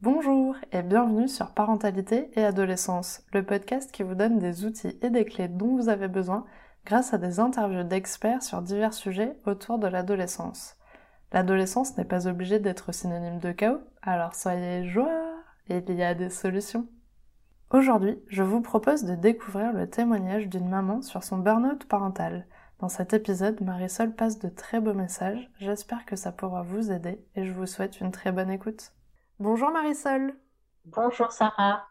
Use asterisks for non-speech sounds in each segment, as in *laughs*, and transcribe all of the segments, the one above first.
Bonjour et bienvenue sur Parentalité et Adolescence, le podcast qui vous donne des outils et des clés dont vous avez besoin grâce à des interviews d'experts sur divers sujets autour de l'adolescence. L'adolescence n'est pas obligée d'être synonyme de chaos, alors soyez joie, il y a des solutions. Aujourd'hui, je vous propose de découvrir le témoignage d'une maman sur son burn-out parental. Dans cet épisode, Marisol passe de très beaux messages, j'espère que ça pourra vous aider et je vous souhaite une très bonne écoute. Bonjour Marisol Bonjour Sarah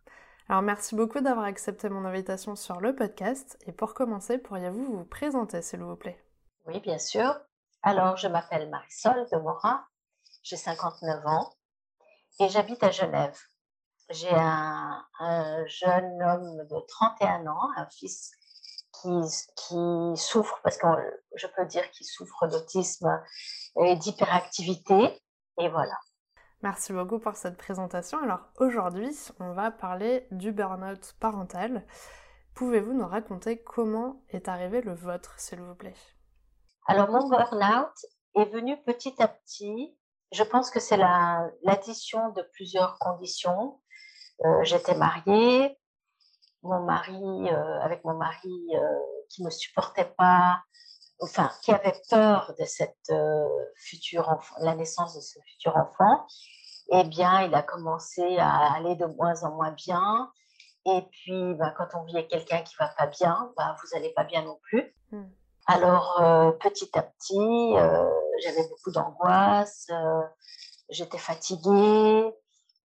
Alors merci beaucoup d'avoir accepté mon invitation sur le podcast et pour commencer, pourriez-vous vous présenter s'il vous plaît? Oui, bien sûr. Alors, je m'appelle Marisol de Morin, j'ai 59 ans et j'habite à Genève. J'ai un, jeune homme de 31 ans, un fils qui, qui souffre, parce que je peux dire qu'il souffre d'autisme et d'hyperactivité. Et voilà. Merci beaucoup pour cette présentation. Alors aujourd'hui, on va parler du burn-out parental. Pouvez-vous nous raconter comment est arrivé le vôtre, s'il vous plaît? Alors mon burn-out est venu petit à petit. Je pense que c'est l'addition de plusieurs conditions. Euh, j'étais mariée, mon mari, euh, avec mon mari euh, qui ne supportait pas, enfin, qui avait peur de cette future enfant, la naissance de ce futur enfant, eh bien, il a commencé à aller de moins en moins bien. Et puis, ben, quand on vit avec quelqu'un qui va pas bien, ben, vous n'allez pas bien non plus. Hmm. Alors, petit à petit, j'avais beaucoup d'angoisse, j'étais fatiguée,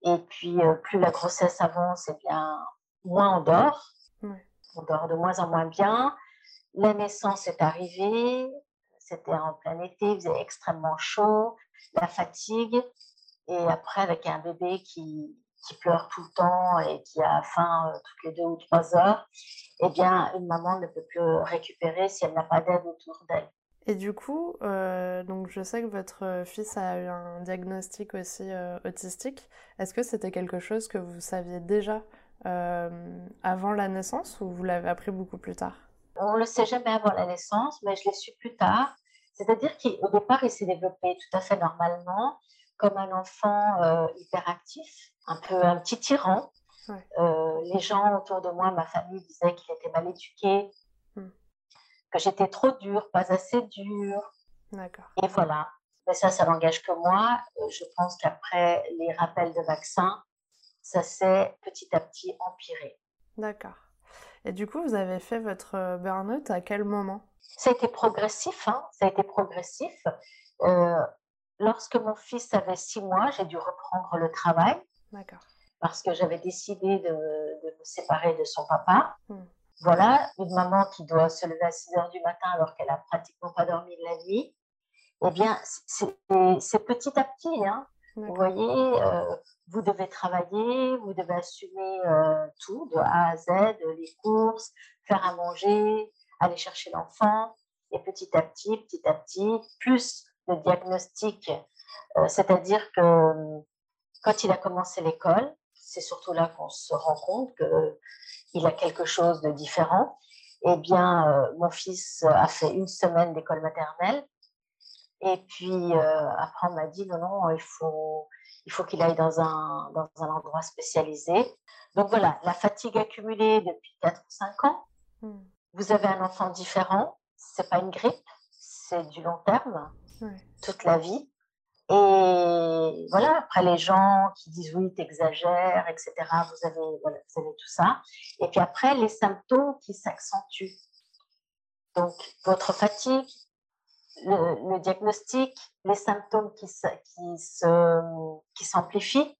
et puis, euh, plus la grossesse avance, et eh bien, moins on dort. On dort de moins en moins bien. La naissance est arrivée. C'était en plein été, il faisait extrêmement chaud, la fatigue. Et après, avec un bébé qui, qui pleure tout le temps et qui a faim euh, toutes les deux ou trois heures, eh bien, une maman ne peut plus récupérer si elle n'a pas d'aide autour d'elle. Et du coup, euh, donc je sais que votre fils a eu un diagnostic aussi euh, autistique. Est-ce que c'était quelque chose que vous saviez déjà? Avant la naissance ou vous l'avez appris beaucoup plus tard? On ne le sait jamais avant la naissance, mais je l'ai su plus tard. C'est-à-dire qu'au départ, il s'est développé tout à fait normalement, comme un enfant hyperactif, un peu un petit tyran. les gens autour de moi, ma famille, disaient qu'il était mal éduqué, que j'étais trop dure, pas assez dure. D'accord. Et voilà. Mais ça, ça n'engage que moi. Euh, je pense qu'après les rappels de vaccins, ça s'est petit à petit empiré. D'accord. Et du coup, vous avez fait votre euh, burn-out à quel moment? Ça a été progressif. Hein ça a été progressif. Euh, lorsque mon fils avait six mois, j'ai dû reprendre le travail. D'accord. Parce que j'avais décidé de, de, me séparer de son papa. Hmm. Voilà, une maman qui doit se lever à 6 heures du matin alors qu'elle a pratiquement pas dormi de la nuit. Eh bien, c'est petit à petit. Hein. Vous voyez, euh, vous devez travailler, vous devez assumer euh, tout, de A à Z, les courses, faire à manger, aller chercher l'enfant. Et petit à petit, petit à petit, plus le diagnostic, euh, c'est-à-dire que quand il a commencé l'école, c'est surtout là qu'on se rend compte que il a quelque chose de différent. Eh bien, mon fils a fait une semaine d'école maternelle. Et puis, euh, après, on m'a dit, non, non, il faut, il faut qu'il aille dans un, dans un endroit spécialisé. Donc voilà, la fatigue accumulée depuis 4 ou 5 ans. Hmm. Vous avez un enfant différent. C'est pas une grippe, c'est du long terme, toute la vie. Et voilà, après les gens qui disent oui, t'exagères, etc., vous avez, voilà, vous avez tout ça. Et puis après, les symptômes qui s'accentuent. Donc, votre fatigue, le, diagnostic, les symptômes qui, qui s'amplifient. Qui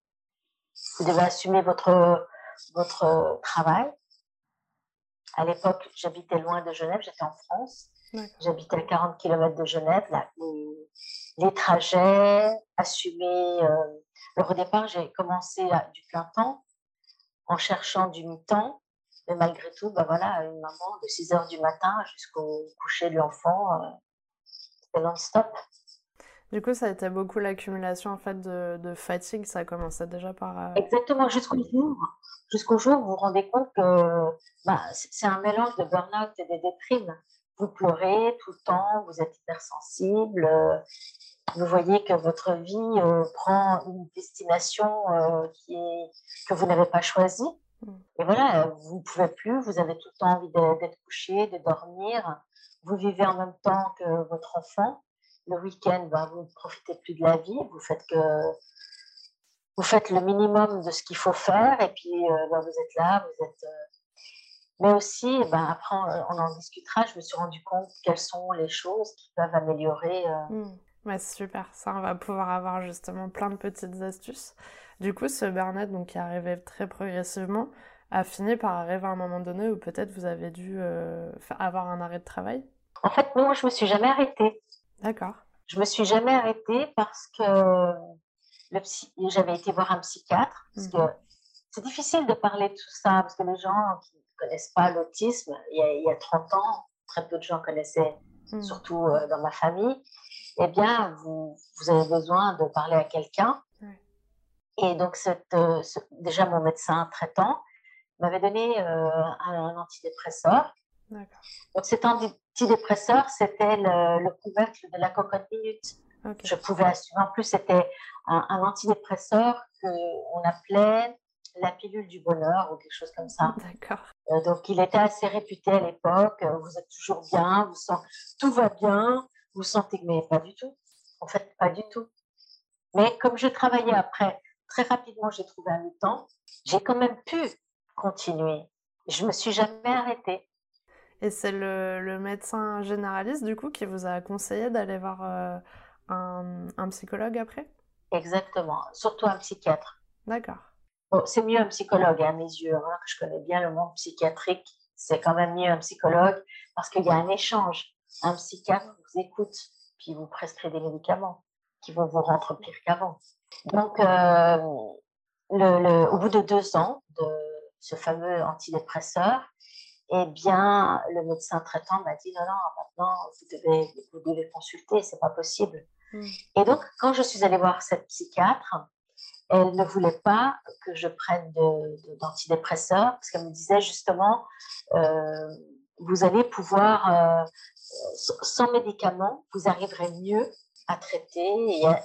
vous devez assumer votre, votre travail. À l'époque, j'habitais loin de Genève, j'étais en France. J'habitais à 40 km de Genève. Là, les, trajets, assumer. Euh, alors au départ, j'ai commencé à, du plein temps en cherchant du mi-temps. Mais malgré tout, bah voilà, une maman de 6 heures du matin jusqu'au coucher de l'enfant, euh, non-stop. Du coup, ça a été beaucoup l'accumulation en fait de, fatigue. Ça a commencé déjà par. Euh, Exactement, jusqu'au jour. Jusqu'au jour vous vous rendez compte que bah, c'est un mélange de burn-out et de déprime vous pleurez tout le temps, vous êtes hypersensible, euh, vous voyez que votre vie euh, prend une destination euh, qui est, que vous n'avez pas choisie. Et voilà, vous ne pouvez plus, vous avez tout le temps envie d'être couché, de dormir. Vous vivez en même temps que votre enfant. Le week-end, ben, vous ne profitez plus de la vie. Vous faites le minimum de ce qu'il faut faire et puis ben, vous êtes là, vous êtes mais aussi, ben, après, on en discutera, je me suis rendu compte quelles sont les choses qui peuvent améliorer. Euh. Mmh. c'est super, ça, on va pouvoir avoir justement plein de petites astuces. Du coup, ce burn-out, donc, qui arrivait très progressivement, a fini par arriver à un moment donné où peut-être vous avez dû euh, avoir un arrêt de travail En fait, moi, je me suis jamais arrêtée. D'accord. Je me suis jamais arrêtée parce que j'avais été voir un psychiatre. Parce mmh. que c'est difficile de parler de tout ça parce que les gens qui connaissent pas l'autisme. Il, y a 30 ans, très peu de gens connaissaient, hmm. surtout euh, dans ma famille. Eh bien, vous, vous avez besoin de parler à quelqu'un. Et donc, cette, euh, déjà, mon médecin traitant m'avait donné euh, un, antidépresseur. Donc, cet antidépresseur, c'était le, couvercle de la cocotte minute. Je pouvais assumer. En plus, c'était un, un antidépresseur qu'on appelait la pilule du bonheur ou quelque chose comme ça. D'accord. Euh, donc, il était assez réputé à l'époque. Vous êtes toujours bien, vous sentez, tout va bien, vous sentez mais pas du tout. En fait, pas du tout. Mais comme je travaillais après, très rapidement, j'ai trouvé un temps, j'ai quand même pu continuer. Je me suis jamais arrêtée. Et c'est le, médecin généraliste, du coup, qui vous a conseillé d'aller voir euh, un, un psychologue après? Exactement, surtout un psychiatre. D'accord c'est mieux un psychologue à mes yeux. Hein, je connais bien le monde psychiatrique. C'est quand même mieux un psychologue parce qu'il y a un échange. Un psychiatre vous écoute, puis vous prescrit des médicaments qui vont vous rendre pire qu'avant. Donc, euh, le, au bout de deux ans de ce fameux antidépresseur, eh bien, le médecin traitant m'a dit non, non, maintenant, vous devez, vous devez consulter, c'est pas possible. Hmm. Et donc, quand je suis allée voir cette psychiatre, elle ne voulait pas que je prenne d'antidépresseurs parce qu'elle me disait justement, euh, vous allez pouvoir, euh, sans médicaments, vous arriverez mieux à traiter et à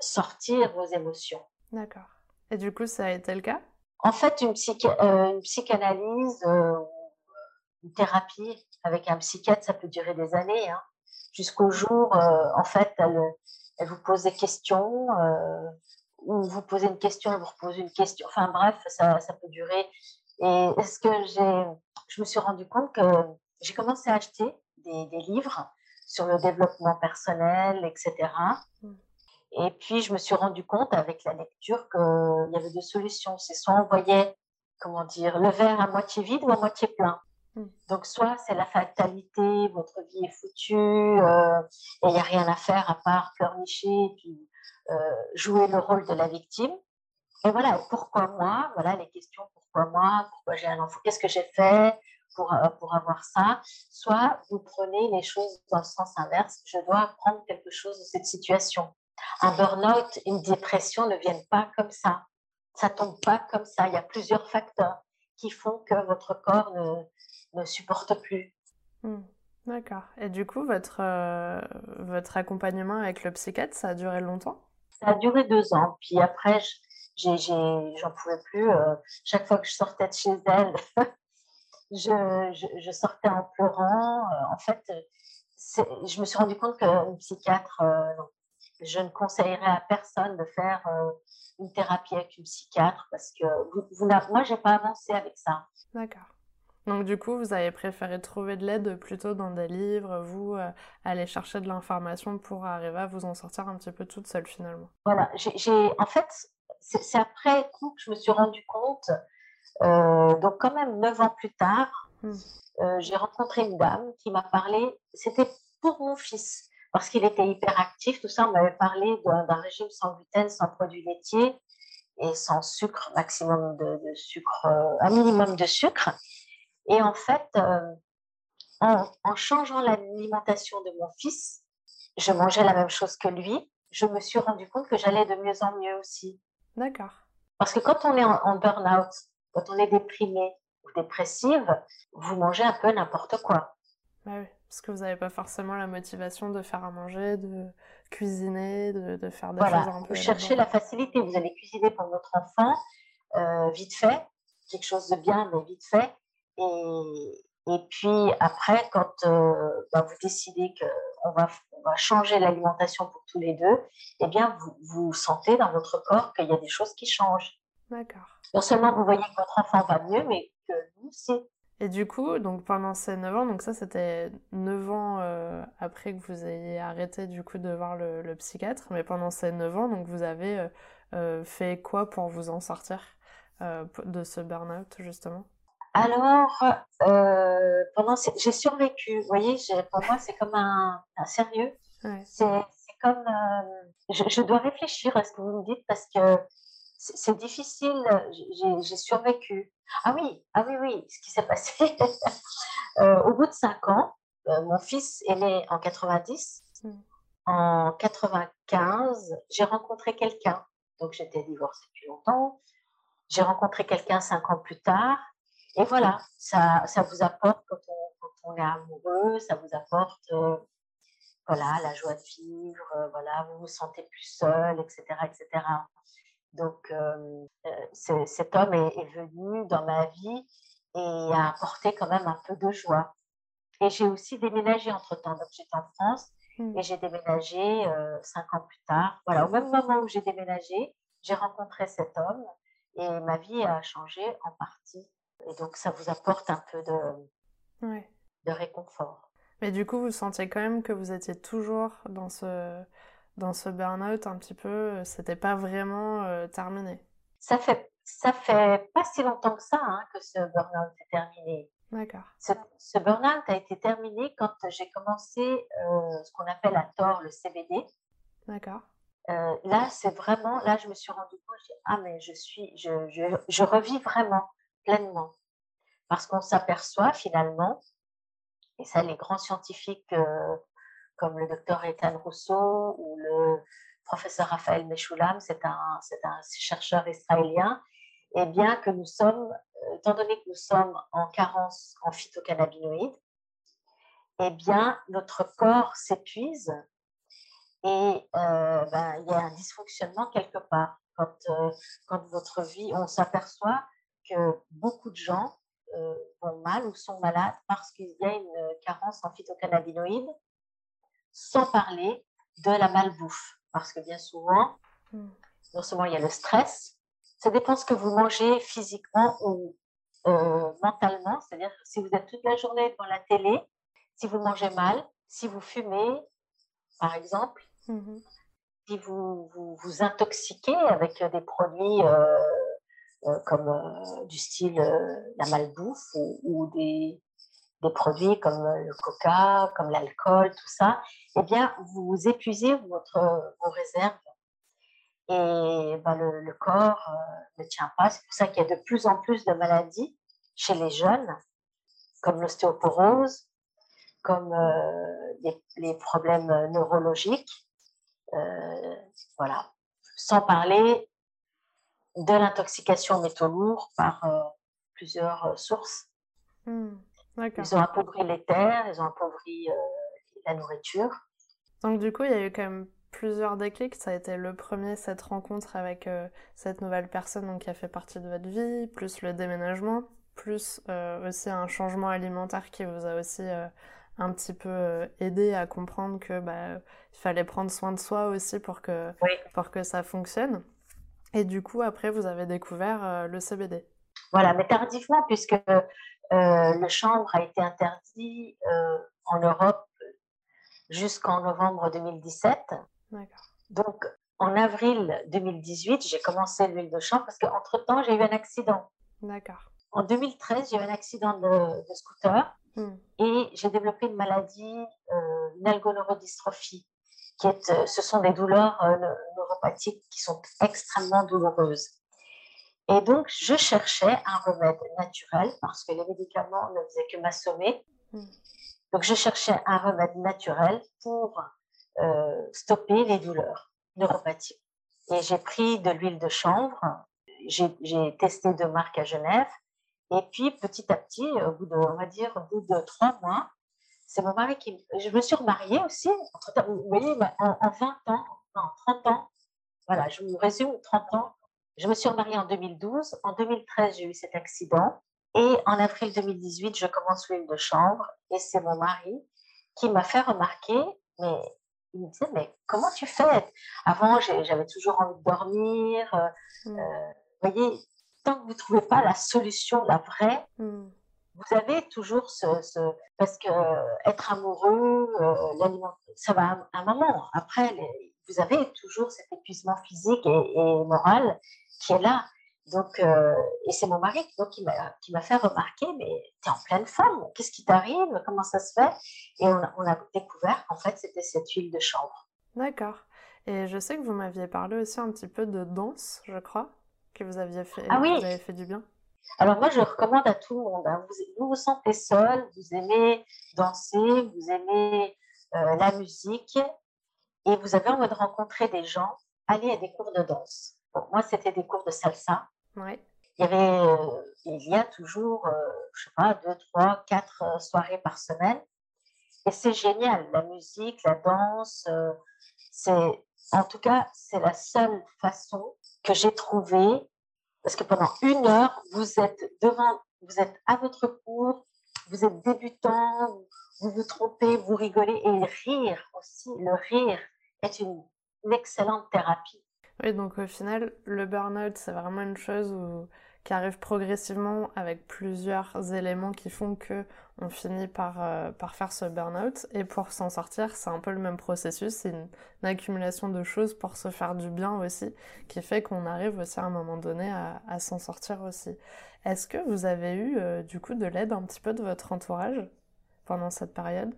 sortir vos émotions. D'accord. Et du coup, ça a été le cas? En fait, une, euh, une psychanalyse, une thérapie avec un psychiatre, ça peut durer des années, hein, jusqu'au jour, en fait, elle, elle, vous pose des questions où vous posez une question, vous reposez une question. Enfin bref, ça, ça peut durer. Et est-ce que j'ai, je me suis rendu compte que j'ai commencé à acheter des, des, livres sur le développement personnel, etc. Mm. Et puis je me suis rendu compte avec la lecture qu'il y avait deux solutions. C'est soit on voyait, comment dire, le verre à moitié vide ou à moitié plein. Mm. Donc, soit c'est la fatalité, votre vie est foutue, euh, et il n'y a rien à faire à part pleurnicher, puis euh, jouer le rôle de la victime. Et voilà, pourquoi moi Voilà les questions pourquoi moi Pourquoi j'ai un enfant Qu'est-ce que j'ai fait pour, euh, pour avoir ça? Soit vous prenez les choses dans le sens inverse. Je dois apprendre quelque chose de cette situation. Un burn-out, une dépression ne viennent pas comme ça. Ça tombe pas comme ça. Il y a plusieurs facteurs qui font que votre corps ne, ne supporte plus. Hmm. D'accord. Et du coup, votre, euh, votre accompagnement avec le psychiatre, ça a duré longtemps? Ça a duré deux ans. Puis après, j'en pouvais plus. Euh, chaque fois que je sortais de chez elle, *laughs* je, je, sortais en pleurant. Euh, en fait, je me suis rendu compte qu'une psychiatre, je ne conseillerais à personne de faire une thérapie avec une psychiatre parce que vous, vous moi, je n'ai pas avancé avec ça. D'accord. Donc du coup, vous avez préféré trouver de l'aide plutôt dans des livres, vous euh, aller chercher de l'information pour arriver à vous en sortir un petit peu toute seule finalement? Voilà, j'ai en fait, c'est après coup que je me suis rendu compte, euh, donc quand même neuf ans plus tard, hmm. euh, j'ai rencontré une dame qui m'a parlé, c'était pour mon fils, parce qu'il était hyperactif, tout ça, on m'avait parlé d'un régime sans gluten, sans produits laitiers et sans sucre, maximum de, de sucre, un minimum de sucre. Et en fait, euh, en, changeant l'alimentation de mon fils, je mangeais la même chose que lui. Je me suis rendu compte que j'allais de mieux en mieux aussi. D'accord. Parce que quand on est en, burn-out, quand on est déprimé ou dépressive, vous mangez un peu n'importe quoi. Bah oui, Parce que vous n'avez pas forcément la motivation de faire à manger, de cuisiner, de, faire des voilà. choses un peu. Vous cherchez la facilité. Vous allez cuisiner pour votre enfant, euh, vite fait, quelque chose de bien, mais vite fait. Et, et puis après, quand euh, bah, vous décidez qu'on va, on va changer l'alimentation pour tous les deux, eh bien, vous, vous sentez dans votre corps qu'il y a des choses qui changent. D'accord. Non seulement vous voyez que votre enfant va mieux, mais que vous aussi. Et du coup, donc pendant ces 9 ans, donc ça c'était 9 ans euh, après que vous ayez arrêté du coup de voir le, psychiatre, mais pendant ces 9 ans, donc vous avez euh, euh, fait quoi pour vous en sortir de ce burn-out justement? Alors, pendant j'ai survécu, vous voyez, pour moi c'est comme un, sérieux. C'est comme, je, je, dois réfléchir à ce que vous me dites parce que c'est difficile, j'ai survécu. Ah oui, ah oui, oui, ce qui s'est passé, *laughs* euh, au bout de cinq ans, euh, mon fils est né en 90. Hmm. En 95, j'ai rencontré quelqu'un. Donc j'étais divorcée depuis longtemps. J'ai rencontré quelqu'un cinq ans plus tard. Et voilà, ça, ça vous apporte, quand on, est amoureux, ça vous apporte euh, voilà, la joie de vivre, voilà, vous vous sentez plus seul, etc. etc. Donc, euh, euh, cet homme est, venu dans ma vie et a apporté quand même un peu de joie. Et j'ai aussi déménagé entre-temps. Donc, j'étais en France mmh. et j'ai déménagé euh, cinq ans plus tard. Voilà, au même moment où j'ai déménagé, j'ai rencontré cet homme et ma vie a changé en partie. Et donc, ça vous apporte un peu de, de réconfort. Mais du coup, vous sentiez quand même que vous étiez toujours dans ce, dans ce burn-out un petit peu, euh, c'était pas vraiment euh, terminé Ça fait, ça fait pas si longtemps que ça hein, que ce burn-out est terminé. D'accord. Ce, ce burn-out a été terminé quand j'ai commencé euh, ce qu'on appelle à tort le CBD. D'accord. là, c'est vraiment, là, je me suis rendu compte, ah, mais je suis, je, je, je revis vraiment pleinement. Parce qu'on s'aperçoit finalement, et ça, les grands scientifiques comme le docteur Ethan Rousseau ou le professeur Raphaël Meshoulam, c'est un, un, chercheur israélien, et bien que nous sommes, euh, étant donné que nous sommes en carence en phytocannabinoïdes, eh bien, notre corps s'épuise et euh, ben, il y a un dysfonctionnement quelque part. Quand, euh, quand votre vie, on s'aperçoit que beaucoup de gens vont mal ou sont malades parce qu'il y a une carence en phytocannabinoïdes sans parler de la malbouffe. Parce que bien souvent, non seulement il y a le stress, ça dépend ce que vous mangez physiquement ou euh, mentalement. C'est-à-dire si vous êtes toute la journée devant la télé, si vous mangez mal, si vous fumez, par exemple, hmm. si vous, vous, intoxiquez avec des produits euh, euh, comme du style la malbouffe ou des, des produits comme le coca, comme l'alcool, tout ça, eh bien, vous épuisez vos réserves et ben, le, corps euh, ne tient pas. C'est pour ça qu'il y a de plus en plus de maladies chez les jeunes, comme l'ostéoporose, comme euh, les, problèmes neurologiques. Euh, voilà. Sans parler de l'intoxication aux métaux lourds par plusieurs sources. Hmm. Ils ont appauvri les terres, ils ont appauvri euh, la nourriture. Donc du coup, il y a eu quand même plusieurs déclics. Ça a été le premier, cette rencontre avec euh, cette nouvelle personne donc, qui a fait partie de votre vie, plus le déménagement, plus euh, aussi un changement alimentaire qui vous a aussi un petit peu aidé à comprendre que bah, il fallait prendre soin de soi aussi pour que, pour que ça fonctionne. Et du coup, après, vous avez découvert le CBD. Voilà, mais tardivement, puisque le chanvre a été interdit euh, en Europe jusqu'en novembre 2017. Donc, en avril 2018, j'ai commencé l'huile de chanvre parce qu'entre-temps, j'ai eu un accident. D'accord. En 2013, j'ai eu un accident de, scooter hmm. et j'ai développé une maladie, euh, une algoneurodystrophie, qui est, ce sont des douleurs neuropathiques qui sont extrêmement douloureuses. Et donc, je cherchais un remède naturel parce que les médicaments ne faisaient que m'assommer. Hmm. Donc, je cherchais un remède naturel pour euh, stopper les douleurs neuropathiques. Et j'ai pris de l'huile de chanvre. J'ai testé deux marques à Genève. Et puis, petit à petit, au bout de, on va dire, au bout de trois mois, c'est mon mari qui. Je me suis remariée aussi. Vous voyez, en, 20 ans, en 30 ans, voilà, je vous résume 30 ans. Je me suis remariée en 2012. En 2013, j'ai eu cet accident. Et en avril 2018, je commence l'huile de chambre. Et c'est mon mari qui m'a fait remarquer, mais il me disait, mais comment tu fais? Avant, j'avais toujours envie de dormir. Euh, mmh. euh, vous voyez, tant que vous ne trouvez pas la solution, la vraie, mmh. vous avez toujours ce, parce que euh, être amoureux, ça va à un moment. Après, vous avez toujours cet épuisement physique et, moral qui est là. Donc, et c'est mon mari donc, qui m'a fait remarquer, mais tu es en pleine forme, qu'est-ce qui t'arrive, comment ça se fait? Et on a, on a découvert qu'en fait, c'était cette huile de chanvre. D'accord. Et je sais que vous m'aviez parlé aussi un petit peu de danse, je crois, que vous aviez fait, ah oui. vous avez fait du bien. Alors moi, je recommande à tout le monde. Hein. Vous, vous, sentez seul, vous aimez danser, vous aimez euh, la musique, et vous avez envie de rencontrer des gens, allez à des cours de danse. moi, c'était des cours de salsa. Ouais. Il y avait, euh, il y a toujours, je euh, je sais pas, deux, trois, quatre soirées par semaine. Et c'est génial, la musique, la danse, c'est, en tout cas, c'est la seule façon que j'ai trouvée parce que pendant une heure, vous êtes devant, vous êtes à votre cours, vous êtes débutant, vous vous trompez, vous rigolez et rire aussi. Le rire est une, excellente thérapie. Oui, donc au final, le burn-out, c'est vraiment une chose qui arrive progressivement avec plusieurs éléments qui font que on finit par, euh, par faire ce burn-out. Et pour s'en sortir, c'est un peu le même processus. C'est une, accumulation de choses pour se faire du bien aussi, qui fait qu'on arrive aussi à un moment donné à, s'en sortir aussi. Est-ce que vous avez eu euh, du coup de l'aide un petit peu de votre entourage pendant cette période?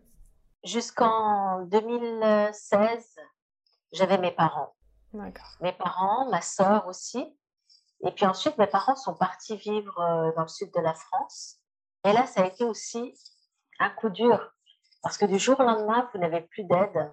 Jusqu'en 2016, j'avais mes parents. Mes parents, ma soeur aussi. Et puis ensuite, mes parents sont partis vivre euh, dans le sud de la France. Et là, ça a été aussi un coup dur, parce que du jour au lendemain, vous n'avez plus d'aide.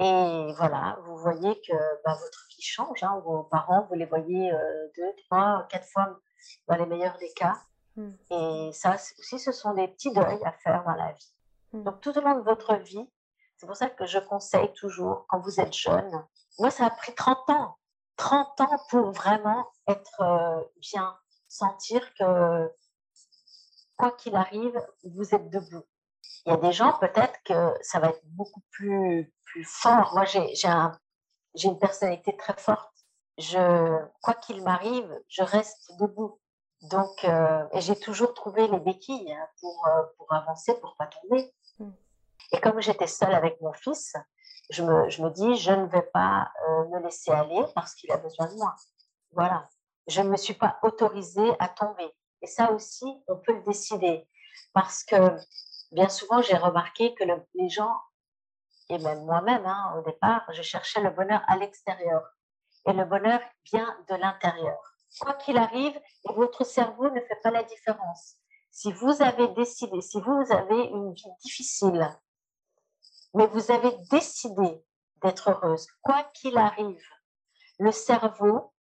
Et voilà, vous voyez que bah, votre vie change. Hein. Vos parents, vous les voyez euh, deux, trois, quatre fois dans les meilleurs des cas. Hmm. Et ça aussi, ce sont des petits deuils à faire dans la vie. Hmm. Donc tout au long de votre vie, c'est pour ça que je conseille toujours, quand vous êtes jeune, moi, ça a pris 30 ans. 30 ans pour vraiment être euh, bien, sentir que quoi qu'il arrive, vous êtes debout. Il y a des gens, peut-être que ça va être beaucoup plus, plus fort. Moi, j'ai une personnalité très forte. Je, quoi qu'il m'arrive, je reste debout. Donc, euh, j'ai toujours trouvé les béquilles hein, pour, euh, pour avancer, pour pas tomber. Mm. Et comme j'étais seule avec mon fils, je me, je me dis, je ne vais pas euh, me laisser aller parce qu'il a besoin de moi. Voilà. Je ne me suis pas autorisée à tomber. Et ça aussi, on peut le décider. Parce que bien souvent, j'ai remarqué que les gens, et même moi-même, hein, au départ, je cherchais le bonheur à l'extérieur. Et le bonheur vient de l'intérieur. Quoi qu'il arrive, votre cerveau ne fait pas la différence. Si vous avez décidé, si vous avez une vie difficile, mais vous avez décidé d'être heureuse, quoi qu'il arrive, le cerveau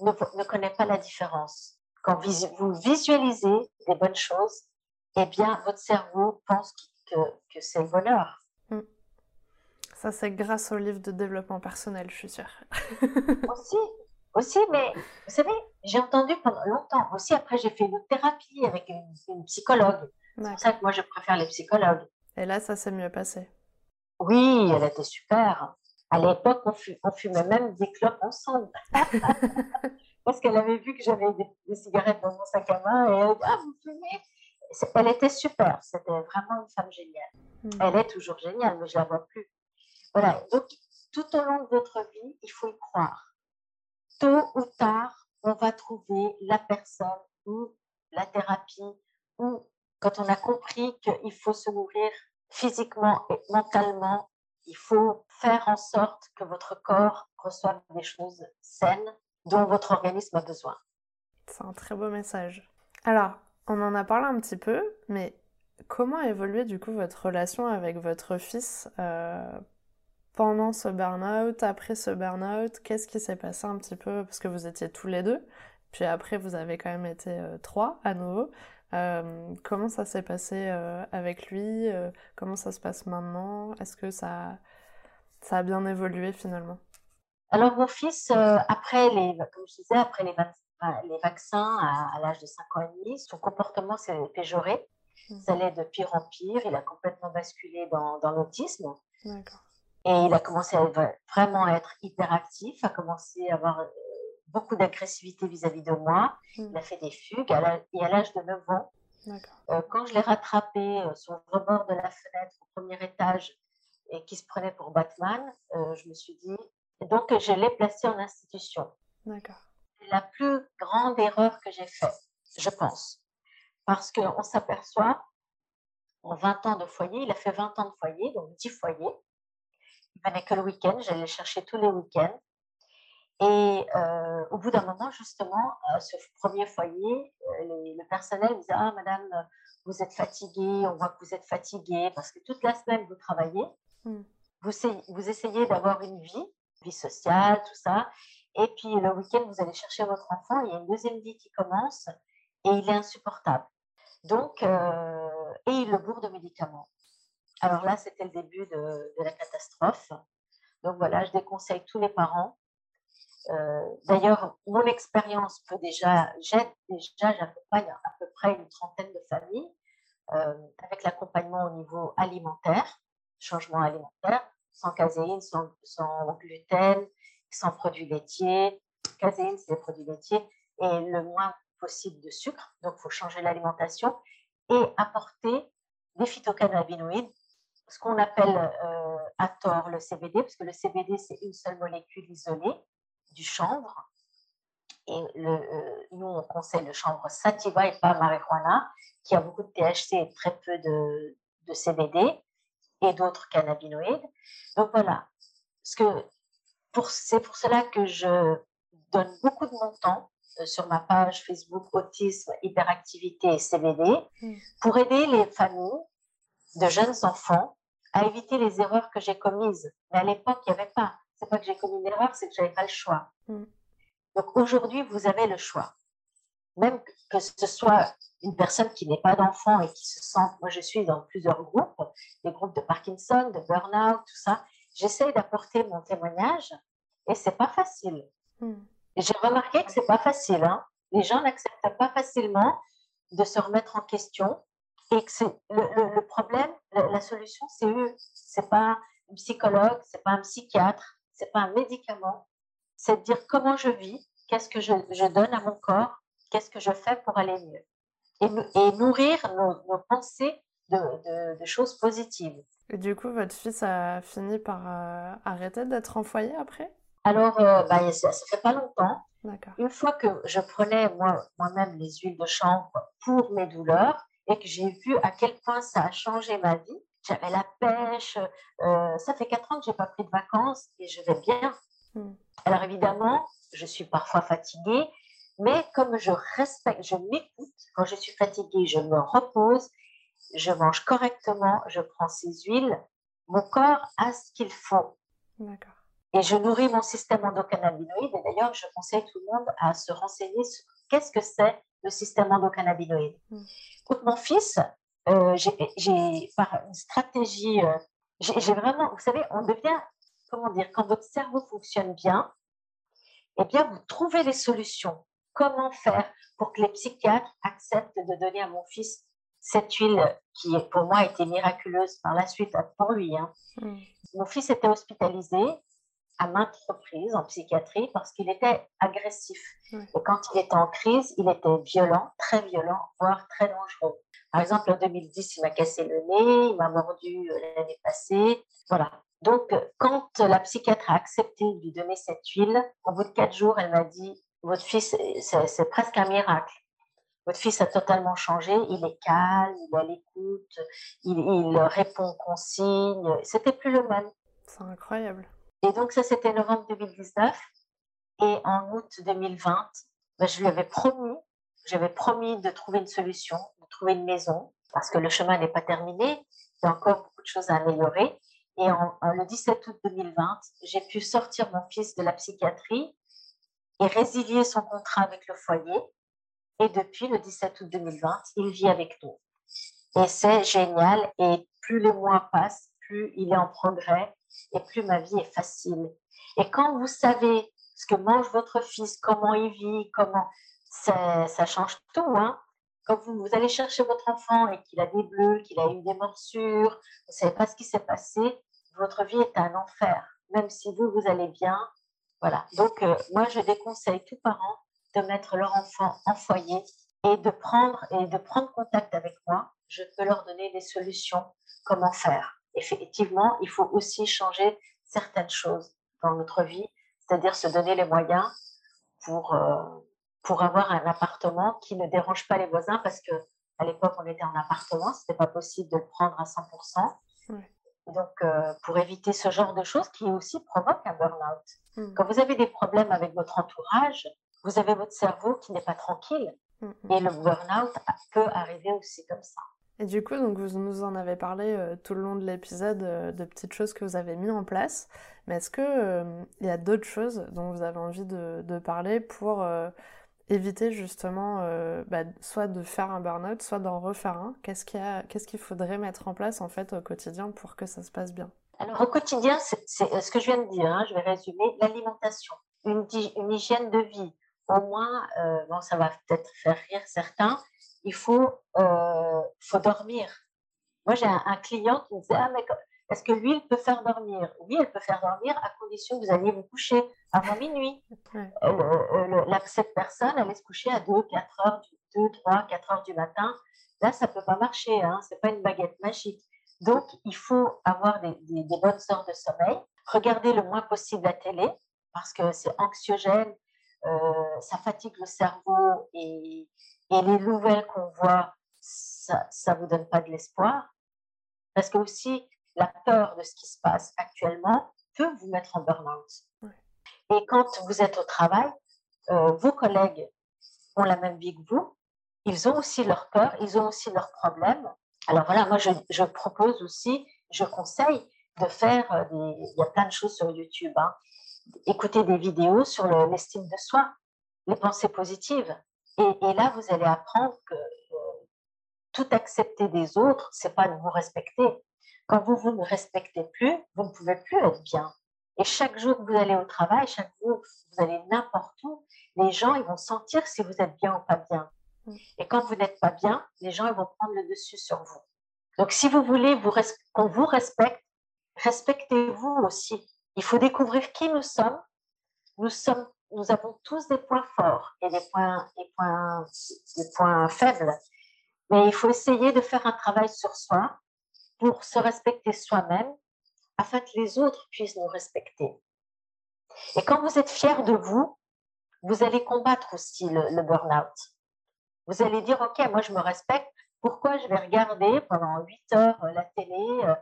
ne, ne connaît pas la différence quand vous visualisez des bonnes choses, eh bien, votre cerveau pense que, que c'est le bonheur. Hmm. Ça, c'est grâce au livre de développement personnel, je suis sûre. aussi, aussi, mais vous savez, j'ai entendu pendant longtemps. Aussi, après, j'ai fait une thérapie avec une, psychologue. C'est pour ça que moi, je préfère les psychologues. Et là, ça s'est mieux passé. Oui, elle était super. À l'époque, on, on, fumait même des clopes ensemble. *laughs* parce qu'elle avait vu que j'avais des, cigarettes dans mon sac à main et elle dit Ah, vous fumez? Elle était super, c'était vraiment une femme géniale. Hmm. Elle est toujours géniale, mais je la vois plus. Voilà, donc tout au long de votre vie, il faut y croire. Tôt ou tard, on va trouver la personne ou la thérapie ou quand on a compris qu'il faut se nourrir physiquement et mentalement, il faut faire en sorte que votre corps reçoive des choses saines dont votre organisme a besoin. C'est un très beau message. Alors, on en a parlé un petit peu, mais comment a évolué du coup votre relation avec votre fils euh, pendant ce burn-out, après ce burn-out Qu'est-ce qui s'est passé un petit peu? Parce que vous étiez tous les deux, puis après vous avez quand même été euh, trois à nouveau. comment ça s'est passé avec lui? Comment ça se passe maintenant? Est-ce que ça, ça a bien évolué finalement? Alors mon fils, après les, comme je disais, après les, les vaccins à, l'âge de 5 ans et demi, son comportement s'est péjoré. Mmh. Ça allait de pire en pire. Il a complètement basculé dans, dans l'autisme. Et il a commencé à vraiment être hyperactif, a commencé à avoir beaucoup d'agressivité vis-à-vis de moi. Hmm. Il a fait des fugues et à l'âge de 9 ans, euh, quand je l'ai rattrapé euh, sur le rebord de la fenêtre au premier étage et qui se prenait pour Batman, euh, je me suis dit, donc je l'ai placé en institution. C'est la plus grande erreur que j'ai faite, je pense. Parce qu'on s'aperçoit, en 20 ans de foyer, il a fait 20 ans de foyer, donc 10 foyers. Il venait que le week-end, j'allais le chercher tous les week-ends. Et euh, au bout d'un moment, justement, à ce premier foyer, euh, le personnel disait Ah, madame, vous êtes fatiguée, on voit que vous êtes fatiguée parce que toute la semaine vous travaillez, hmm. vous, vous essayez d'avoir une vie, vie sociale, tout ça. Et puis le week-end, vous allez chercher votre enfant, il y a une deuxième vie qui commence et il est insupportable. Donc, euh, et il le bourre de médicaments. Alors là, c'était le début de, la catastrophe. Donc voilà, je déconseille tous les parents euh, d'ailleurs, mon expérience peut déjà, j'aide déjà, j'accompagne à peu près une trentaine de familles euh, avec l'accompagnement au niveau alimentaire, changement alimentaire, sans caséine, sans, gluten, sans produits laitiers. Caséine, c'est des produits laitiers et le moins possible de sucre. Donc, il faut changer l'alimentation et apporter des phytocannabinoïdes, ce qu'on appelle euh, à tort le CBD, parce que le CBD, c'est une seule molécule isolée du chanvre. Et le, euh, nous, on conseille le chanvre sativa et pas marijuana, qui a beaucoup de THC et très peu de, de CBD et d'autres cannabinoïdes. Donc voilà, c'est pour cela que je donne beaucoup de mon temps euh, sur ma page Facebook Autisme, Hyperactivité et CBD hmm. pour aider les familles de jeunes enfants à éviter les erreurs que j'ai commises. Mais à l'époque, il n'y avait pas c'est pas que j'ai commis une erreur, c'est que j'avais pas le choix. Mm. Donc aujourd'hui, vous avez le choix. Même que ce soit une personne qui n'est pas d'enfant et qui se sent, moi je suis dans plusieurs groupes, des groupes de Parkinson, de burn-out, tout ça. J'essaye d'apporter mon témoignage et c'est pas facile. Mm. J'ai remarqué que c'est pas facile. Hein. Les gens n'acceptent pas facilement de se remettre en question et que le, le, problème, la, la solution, c'est eux. C'est pas un psychologue, c'est pas un psychiatre, c'est pas un médicament, c'est de dire comment je vis, qu'est-ce que je, donne à mon corps, qu'est-ce que je fais pour aller mieux. Et, nourrir nos, pensées de, choses positives. Et du coup, votre fils a fini par euh, arrêter d'être en foyer après? Alors, euh, bah, ça ne fait pas longtemps. Une fois que je prenais moi, moi-même les huiles de chanvre pour mes douleurs et que j'ai vu à quel point ça a changé ma vie, j'avais la pêche. Euh, ça fait quatre ans que j'ai pas pris de vacances et je vais bien. Hmm. Alors évidemment, je suis parfois fatiguée, mais comme je respecte, je m'écoute, quand je suis fatiguée, je me repose, je mange correctement, je prends ces huiles, mon corps a ce qu'il faut. Et je nourris mon système endocannabinoïde. Et d'ailleurs, je conseille tout le monde à se renseigner sur qu'est-ce que c'est le système endocannabinoïde. Hmm. mon fils, euh, j'ai par une stratégie, euh, j'ai vraiment, vous savez, on devient, comment dire, quand votre cerveau fonctionne bien, eh bien, vous trouvez les solutions. Comment faire pour que les psychiatres acceptent de donner à mon fils cette huile qui, pour moi, a été miraculeuse par la suite pour lui. Hein. Hmm. Mon fils était hospitalisé à maintes reprises en psychiatrie parce qu'il était agressif. Et quand il était en crise, il était violent, très violent, voire très dangereux. Par exemple, en 2010, il m'a cassé le nez, il m'a mordu euh, l'année passée. Voilà. Donc, quand la psychiatre a accepté de lui donner cette huile, au bout de quatre jours, elle m'a dit Votre fils, c'est presque un miracle. Votre fils a totalement changé, il est calme, il est à l'écoute, il, il répond aux consignes. C'était plus le même. C'est incroyable. Et donc, ça, c'était novembre 2019. Et en août 2020, ben, je lui avais promis, j'avais promis de trouver une solution, de trouver une maison, parce que le chemin n'est pas terminé. Il y a encore beaucoup de choses à améliorer. Et en, le 17 août 2020, j'ai pu sortir mon fils de la psychiatrie et résilier son contrat avec le foyer. Et depuis le 17 août 2020, il vit avec nous. Et c'est génial. Et plus les mois passent, plus il est en progrès et plus ma vie est facile. Et quand vous savez ce que mange votre fils, comment il vit, comment ça, ça change tout. Hein. Quand vous, allez chercher votre enfant et qu'il a des bleus, qu'il a eu des morsures, vous ne savez pas ce qui s'est passé, votre vie est un enfer. Même si vous, vous allez bien. Voilà. Donc, euh, moi, je déconseille tous parents de mettre leur enfant en foyer et de prendre et de prendre contact avec moi. Je peux leur donner des solutions, comment faire. Effectivement, il faut aussi changer certaines choses dans notre vie, c'est-à-dire se donner les moyens pour, euh, pour avoir un appartement qui ne dérange pas les voisins parce que à l'époque on était en appartement, c'était pas possible de le prendre à 100%. Donc euh, pour éviter ce genre de choses qui aussi provoquent un burn-out. Hmm. Quand vous avez des problèmes avec votre entourage, vous avez votre cerveau qui n'est pas tranquille hmm, hmm. et le burn-out peut arriver aussi comme ça. Et du coup, donc vous nous en avez parlé euh, tout le long de l'épisode euh, de petites choses que vous avez mis en place. Mais est-ce qu'il il y a d'autres choses dont vous avez envie de, parler pour éviter justement euh, bah, soit de faire un burn-out, soit d'en refaire un? Qu'est-ce qu'il faudrait mettre en place en fait au quotidien pour que ça se passe bien? Alors au quotidien, c'est ce que je viens de dire, hein, je vais résumer, l'alimentation, une, une, hygiène de vie. Au moins, euh, bon, ça va peut-être faire rire certains, il faut, euh, faut dormir. Moi, j'ai un, un, client qui me disait, ah, mais est-ce que l'huile peut faire dormir? Oui, elle peut faire dormir à condition que vous alliez vous coucher avant minuit. Euh, euh, cette personne allait se coucher à 2, 4 heures, 2, 3, 4 heures du matin. Là, ça ne peut pas marcher. Hein, Ce n'est pas une baguette magique. Donc, il faut avoir des, bonnes heures de sommeil. Regarder le moins possible la télé parce que c'est anxiogène, euh, ça fatigue le cerveau et, et les nouvelles qu'on voit, ça ne vous donne pas de l'espoir? Parce que aussi, la peur de ce qui se passe actuellement peut vous mettre en burn-out. Et quand vous êtes au travail, euh, vos collègues ont la même vie que vous, ils ont aussi leur peur, ils ont aussi leurs problèmes. Alors voilà, moi je, propose aussi, je conseille de faire euh, des, il y a plein de choses sur YouTube, hein. écouter des vidéos sur l'estime de soi, les pensées positives. Et, là, vous allez apprendre que euh, tout accepter des autres, c'est pas de vous respecter, quand vous, vous ne respectez plus, vous ne pouvez plus être bien. Et chaque jour que vous allez au travail, chaque jour que vous allez n'importe où, les gens ils vont sentir si vous êtes bien ou pas bien. Mm. Et quand vous n'êtes pas bien, les gens ils vont prendre le dessus sur vous. Donc si vous voulez vous qu'on vous respecte, respectez-vous aussi. Il faut découvrir qui nous sommes. Nous sommes, nous avons tous des points forts et des points, des points, faibles. Mais il faut essayer de faire un travail sur soi pour se respecter soi-même afin que les autres puissent nous respecter. Et quand vous êtes fier de vous, vous allez combattre aussi le, burn-out. Vous allez dire, OK, moi je me respecte, pourquoi je vais regarder pendant 8 heures la télé euh,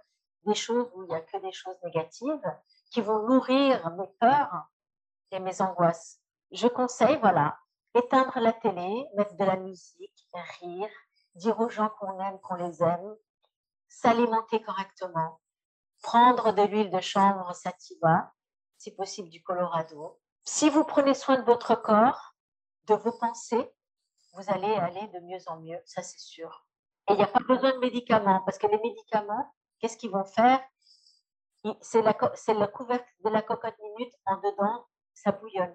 des choses où il n'y a que des choses négatives qui vont nourrir mes peurs et mes angoisses Je conseille, voilà, éteindre la télé, mettre de la musique, rire, dire aux gens qu'on aime, qu'on les aime, s'alimenter correctement, prendre de l'huile de chanvre sativa, si possible du Colorado. Si vous prenez soin de votre corps, de vos pensées, vous allez aller de mieux en mieux, ça c'est sûr. Et il n'y a pas besoin de médicaments, parce que les médicaments, qu'est-ce qu'ils vont faire? C'est la, couvercle de la cocotte minute en dedans, ça bouillonne.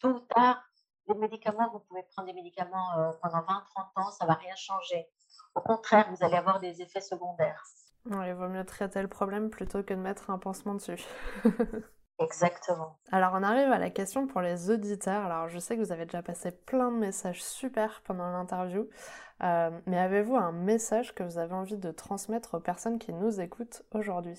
Tôt ou tard, les médicaments, vous pouvez prendre des médicaments euh, pendant 20-30 ans, ça ne va rien changer. Au contraire, vous allez avoir des effets secondaires. il vaut mieux traiter le problème plutôt que de mettre un pansement dessus. *laughs* Exactement. Alors on arrive à la question pour les auditeurs. Alors je sais que vous avez déjà passé plein de messages super pendant l'interview, euh, mais avez-vous un message que vous avez envie de transmettre aux personnes qui nous écoutent aujourd'hui?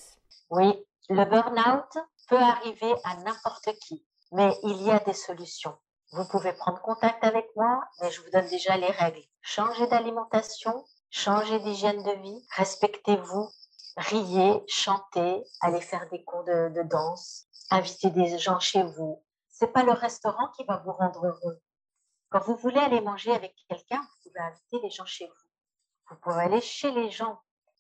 Oui, le burn-out peut arriver à n'importe qui, mais il y a des solutions. Vous pouvez prendre contact avec moi, mais je vous donne déjà les règles. Changer d'alimentation, changer d'hygiène de vie, respectez-vous, riez, chantez, allez faire des cours de, danse, invitez des gens chez vous. C'est pas le restaurant qui va vous rendre heureux. Quand vous voulez aller manger avec quelqu'un, vous pouvez inviter les gens chez vous. Vous pouvez aller chez les gens.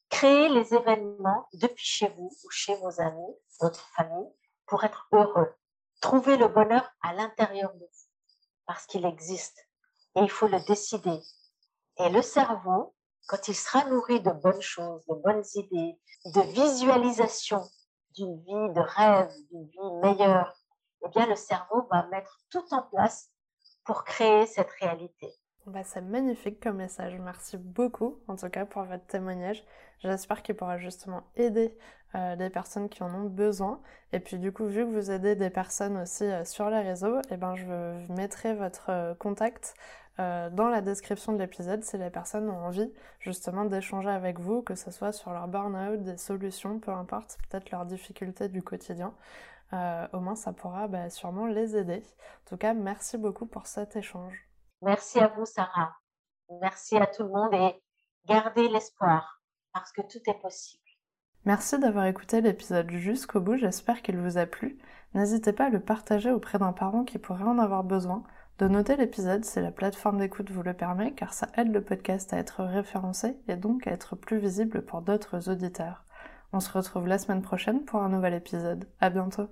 Créer les événements depuis chez vous ou chez vos amis, votre famille, pour être heureux. Trouvez le bonheur à l'intérieur de vous parce qu'il existe. et il faut le décider. Et le cerveau, quand il sera nourri de bonnes choses, de bonnes idées, de visualisation d'une vie de rêve, d'une vie meilleure, eh bien le cerveau va mettre tout en place pour créer cette réalité. Bah, c'est magnifique comme message. Merci beaucoup, en tout cas, pour votre témoignage. J'espère qu'il pourra justement aider euh, les personnes qui en ont besoin. Et puis, du coup, vu que vous aidez des personnes aussi euh, sur les réseaux, eh ben, je mettrai votre euh, contact dans la description de l'épisode si les personnes ont envie justement d'échanger avec vous, que ce soit sur leur burn-out, des solutions, peu importe, peut-être leurs difficultés du quotidien. au moins, ça pourra bah, sûrement les aider. En tout cas, merci beaucoup pour cet échange. Merci à vous, Sarah. Merci à tout le monde et gardez l'espoir parce que tout est possible. Merci d'avoir écouté l'épisode jusqu'au bout, j'espère qu'il vous a plu. N'hésitez pas à le partager auprès d'un parent qui pourrait en avoir besoin, de noter l'épisode si la plateforme d'écoute vous le permet, car ça aide le podcast à être référencé et donc à être plus visible pour d'autres auditeurs. On se retrouve la semaine prochaine pour un nouvel épisode. À bientôt!